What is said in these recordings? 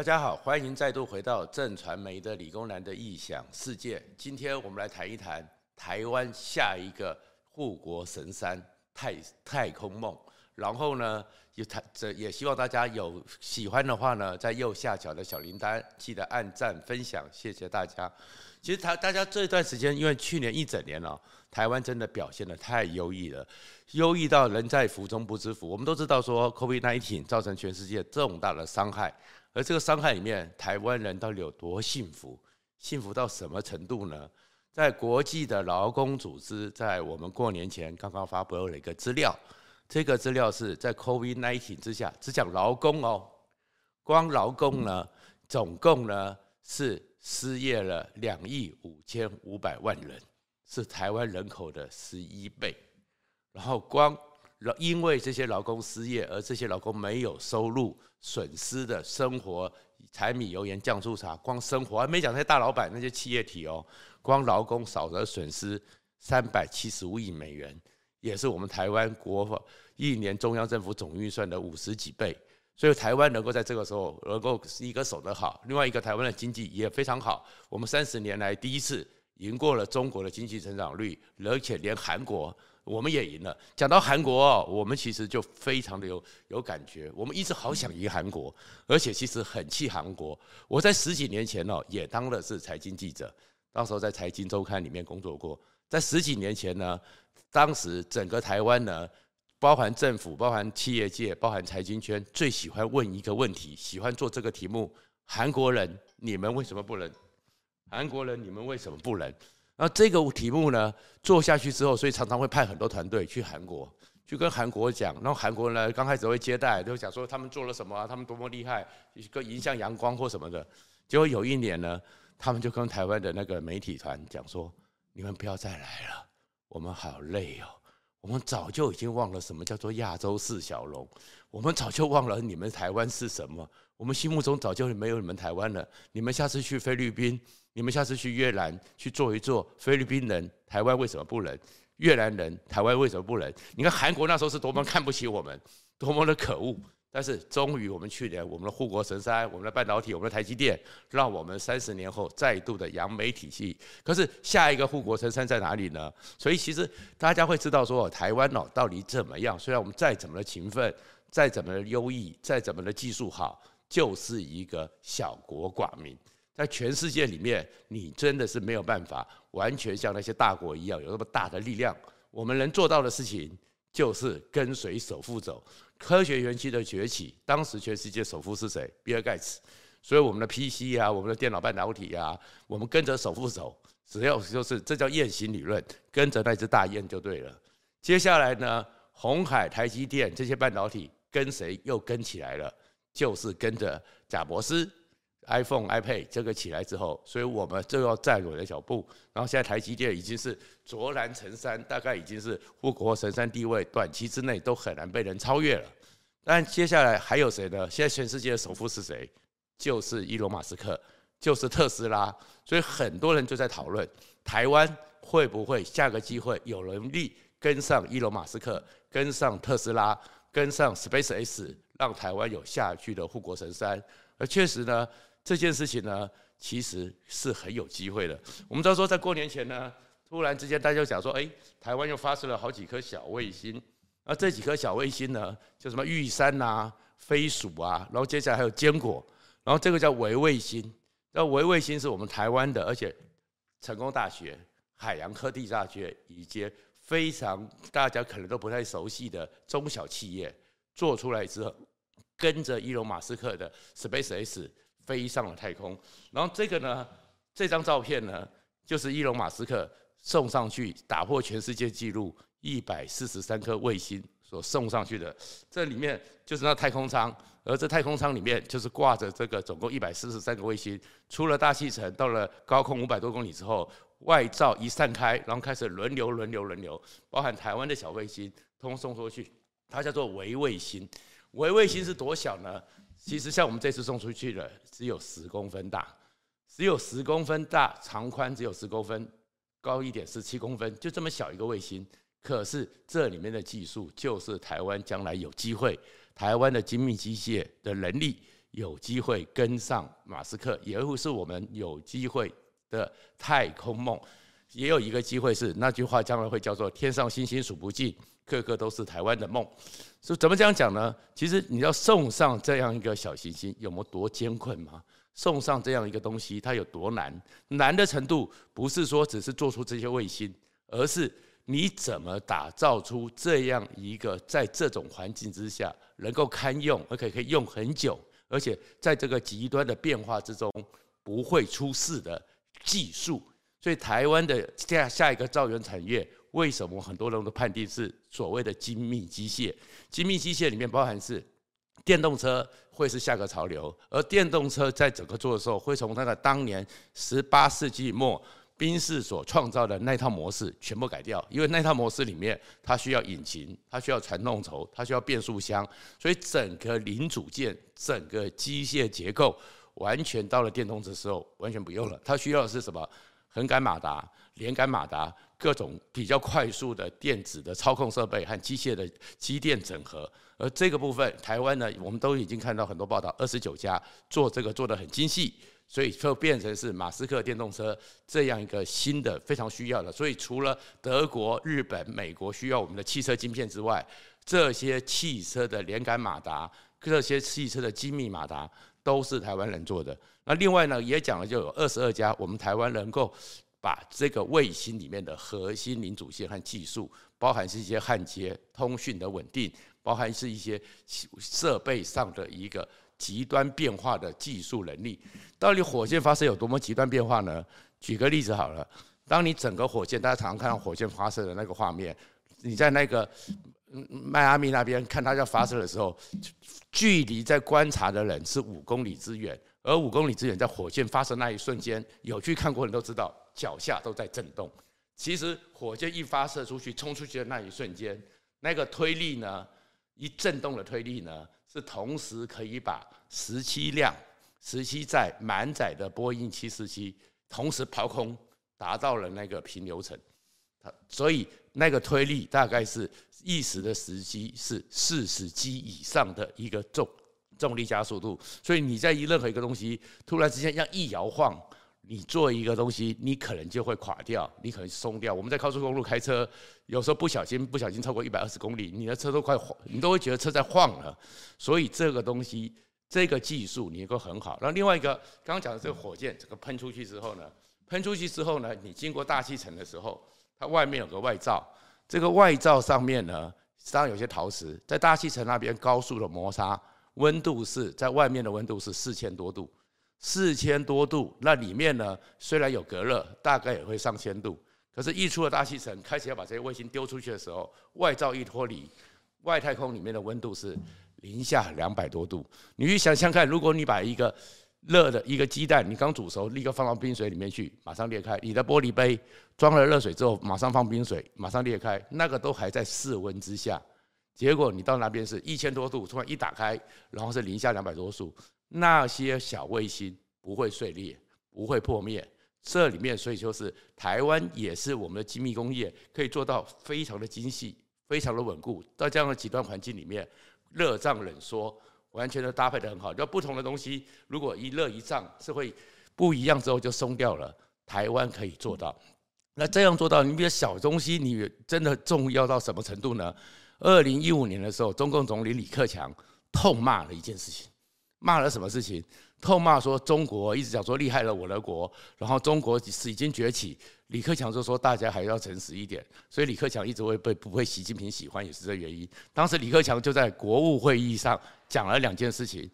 大家好，欢迎再度回到正传媒的理工男的异想世界。今天我们来谈一谈台湾下一个护国神山太太空梦。然后呢，也谈这也希望大家有喜欢的话呢，在右下角的小铃铛记得按赞分享，谢谢大家。其实他大家这段时间，因为去年一整年哦，台湾真的表现得太优异了，优异到人在福中不知福。我们都知道说，COVID-19 造成全世界重大的伤害，而这个伤害里面，台湾人到底有多幸福？幸福到什么程度呢？在国际的劳工组织在我们过年前刚刚发布了一个资料，这个资料是在 COVID-19 之下，只讲劳工哦，光劳工呢，总共呢是。失业了两亿五千五百万人，是台湾人口的十一倍。然后光因为这些劳工失业，而这些劳工没有收入，损失的生活柴米油盐酱醋茶，光生活还没讲那些大老板那些企业体哦，光劳工少则损失三百七十五亿美元，也是我们台湾国一年中央政府总预算的五十几倍。所以台湾能够在这个时候能够一个守得好，另外一个台湾的经济也非常好。我们三十年来第一次赢过了中国的经济成长率，而且连韩国我们也赢了。讲到韩国哦，我们其实就非常的有有感觉。我们一直好想赢韩国，而且其实很气韩国。我在十几年前哦也当的是财经记者，当时候在财经周刊里面工作过。在十几年前呢，当时整个台湾呢。包含政府、包含企业界、包含财经圈，最喜欢问一个问题，喜欢做这个题目：韩国人，你们为什么不能？韩国人，你们为什么不能？那这个题目呢，做下去之后，所以常常会派很多团队去韩国，去跟韩国讲。然后韩国呢，刚开始会接待，就讲说他们做了什么，他们多么厉害，一个迎向阳光或什么的。结果有一年呢，他们就跟台湾的那个媒体团讲说：“你们不要再来了，我们好累哦。”我们早就已经忘了什么叫做亚洲四小龙，我们早就忘了你们台湾是什么，我们心目中早就没有你们台湾了。你们下次去菲律宾，你们下次去越南去坐一坐，菲律宾人台湾为什么不能？越南人台湾为什么不能？你看韩国那时候是多么看不起我们，多么的可恶。但是终于，我们去年我们的护国神山，我们的半导体，我们的台积电，让我们三十年后再度的扬眉吐气。可是下一个护国神山在哪里呢？所以其实大家会知道说，台湾哦到底怎么样？虽然我们再怎么的勤奋，再怎么的优异，再怎么的技术好，就是一个小国寡民，在全世界里面，你真的是没有办法完全像那些大国一样有那么大的力量。我们能做到的事情，就是跟随首富走。科学园区的崛起，当时全世界首富是谁？比尔盖茨。所以我们的 PC 啊，我们的电脑半导体啊，我们跟着首富走，只要就是这叫雁行理论，跟着那只大雁就对了。接下来呢，红海、台积电这些半导体跟谁又跟起来了？就是跟着贾伯斯。iPhone、iPad 这个起来之后，所以我们就要站稳了脚步。然后现在台积电已经是卓然成山，大概已经是护国神山地位，短期之内都很难被人超越了。但接下来还有谁呢？现在全世界的首富是谁？就是伊隆马斯克，就是特斯拉。所以很多人就在讨论，台湾会不会下个机会有能力跟上伊隆马斯克，跟上特斯拉，跟上 SpaceX，让台湾有下去的护国神山。而确实呢。这件事情呢，其实是很有机会的。我们知道说，在过年前呢，突然之间大家就讲说，哎，台湾又发射了好几颗小卫星。而这几颗小卫星呢，叫什么玉山啊、飞鼠啊，然后接下来还有坚果，然后这个叫微卫星。那微卫星是我们台湾的，而且成功大学、海洋科技大学以及非常大家可能都不太熟悉的中小企业做出来之后，跟着伊隆马斯克的 SpaceX。飞上了太空，然后这个呢，这张照片呢，就是伊隆马斯克送上去打破全世界纪录一百四十三颗卫星所送上去的，这里面就是那太空舱，而这太空舱里面就是挂着这个总共一百四十三个卫星，出了大气层，到了高空五百多公里之后，外罩一散开，然后开始轮流轮流轮流，包含台湾的小卫星，通通送出去，它叫做微卫星。微卫星是多小呢？其实像我们这次送出去的，只有十公分大，只有十公分大，长宽只有十公分，高一点是七公分，就这么小一个卫星。可是这里面的技术，就是台湾将来有机会，台湾的精密机械的能力，有机会跟上马斯克，也会是我们有机会的太空梦。也有一个机会是那句话将来会叫做“天上星星数不尽，个个都是台湾的梦”。所以怎么这样讲呢？其实你要送上这样一个小行星，有没有多艰困吗？送上这样一个东西，它有多难？难的程度不是说只是做出这些卫星，而是你怎么打造出这样一个在这种环境之下能够堪用，而且可以用很久，而且在这个极端的变化之中不会出事的技术。所以台湾的下下一个造园产业，为什么很多人都判定是所谓的精密机械？精密机械里面包含是电动车会是下个潮流，而电动车在整个做的时候，会从那个当年十八世纪末宾士所创造的那套模式全部改掉，因为那套模式里面它需要引擎，它需要传动轴，它需要变速箱，所以整个零组件、整个机械结构完全到了电动车时候完全不用了，它需要的是什么？横杆马达、连杆马达，各种比较快速的电子的操控设备和机械的机电整合。而这个部分，台湾呢，我们都已经看到很多报道，二十九家做这个做得很精细，所以就变成是马斯克电动车这样一个新的非常需要的。所以除了德国、日本、美国需要我们的汽车晶片之外，这些汽车的连杆马达、这些汽车的精密马达都是台湾人做的。那另外呢，也讲了，就有二十二家，我们台湾能够把这个卫星里面的核心零组件和技术，包含是一些焊接、通讯的稳定，包含是一些设备上的一个极端变化的技术能力。到底火箭发射有多么极端变化呢？举个例子好了，当你整个火箭，大家常常看到火箭发射的那个画面，你在那个迈阿密那边看它要发射的时候，距离在观察的人是五公里之远。而五公里之远，在火箭发射那一瞬间，有去看过的人都知道，脚下都在震动。其实火箭一发射出去，冲出去的那一瞬间，那个推力呢，一震动的推力呢，是同时可以把十七辆、十七载满载的波音七四七同时抛空，达到了那个平流层。所以那个推力大概是一时的时机是四十 G 以上的一个重。重力加速度，所以你在一任何一个东西突然之间要一摇晃，你做一个东西，你可能就会垮掉，你可能松掉。我们在高速公路开车，有时候不小心不小心超过一百二十公里，你的车都快晃，你都会觉得车在晃了。所以这个东西，这个技术你能够很好。然后另外一个，刚刚讲的这个火箭，这个喷出去之后呢，喷出去之后呢，你经过大气层的时候，它外面有个外罩，这个外罩上面呢，实际上有些陶瓷，在大气层那边高速的摩擦。温度是在外面的温度是四千多度，四千多度，那里面呢，虽然有隔热，大概也会上千度。可是，一出了大气层，开始要把这些卫星丢出去的时候，外罩一脱离，外太空里面的温度是零下两百多度。你去想想看，如果你把一个热的一个鸡蛋，你刚煮熟，立刻放到冰水里面去，马上裂开；你的玻璃杯装了热水之后，马上放冰水，马上裂开，那个都还在室温之下。结果你到那边是一千多度，突然一打开，然后是零下两百多度，那些小卫星不会碎裂，不会破灭。这里面所以就是台湾也是我们的精密工业可以做到非常的精细，非常的稳固。在这样的极端环境里面，热胀冷缩完全的搭配的很好。就不同的东西，如果一热一胀是会不一样，之后就松掉了。台湾可以做到，那这样做到，你比如小东西，你真的重要到什么程度呢？二零一五年的时候，中共总理李克强痛骂了一件事情，骂了什么事情？痛骂说中国一直讲说厉害了我的国，然后中国是已经崛起。李克强就说大家还要诚实一点，所以李克强一直会被不被习近平喜欢，也是这原因。当时李克强就在国务会议上讲了两件事情：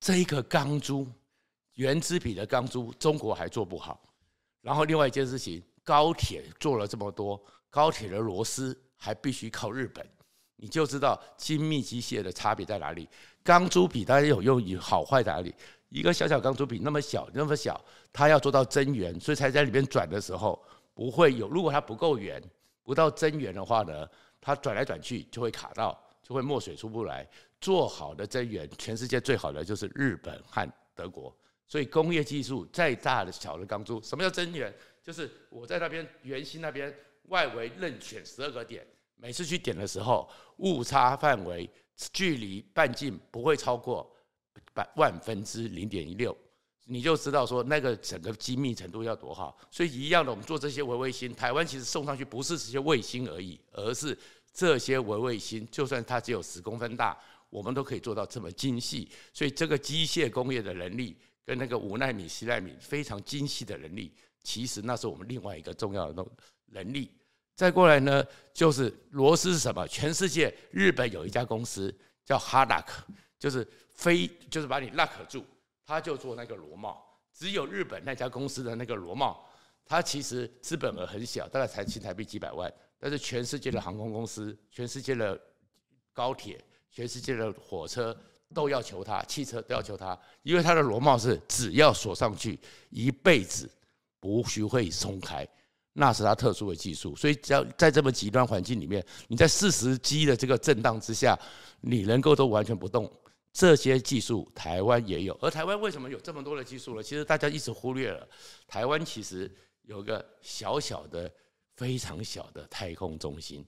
这个钢珠，原子笔的钢珠，中国还做不好；然后另外一件事情，高铁做了这么多，高铁的螺丝还必须靠日本。你就知道精密机械的差别在哪里。钢珠笔大家有用，有好坏在哪里？一个小小钢珠笔那么小，那么小，它要做到真圆，所以才在里面转的时候不会有。如果它不够圆，不到真圆的话呢，它转来转去就会卡到，就会墨水出不来。做好的真圆，全世界最好的就是日本和德国。所以工业技术再大的小的钢珠，什么叫真圆？就是我在那边圆心那边外围任选十二个点。每次去点的时候，误差范围距离半径不会超过百万分之零点一六，你就知道说那个整个精密程度要多好。所以一样的，我们做这些微卫星，台湾其实送上去不是这些卫星而已，而是这些微卫星，就算它只有十公分大，我们都可以做到这么精细。所以这个机械工业的能力，跟那个五纳米、十纳米非常精细的能力，其实那是我们另外一个重要的能力。再过来呢，就是螺丝是什么？全世界日本有一家公司叫哈拉克，就是非就是把你 lock 住，他就做那个螺帽。只有日本那家公司的那个螺帽，它其实资本额很小，大概才新台币几百万。但是全世界的航空公司、全世界的高铁、全世界的火车都要求它，汽车都要求它，因为它的螺帽是只要锁上去，一辈子不许会松开。那是它特殊的技术，所以只要在这么极端环境里面，你在四十 G 的这个震荡之下，你能够都完全不动，这些技术台湾也有。而台湾为什么有这么多的技术呢？其实大家一直忽略了，台湾其实有个小小的、非常小的太空中心。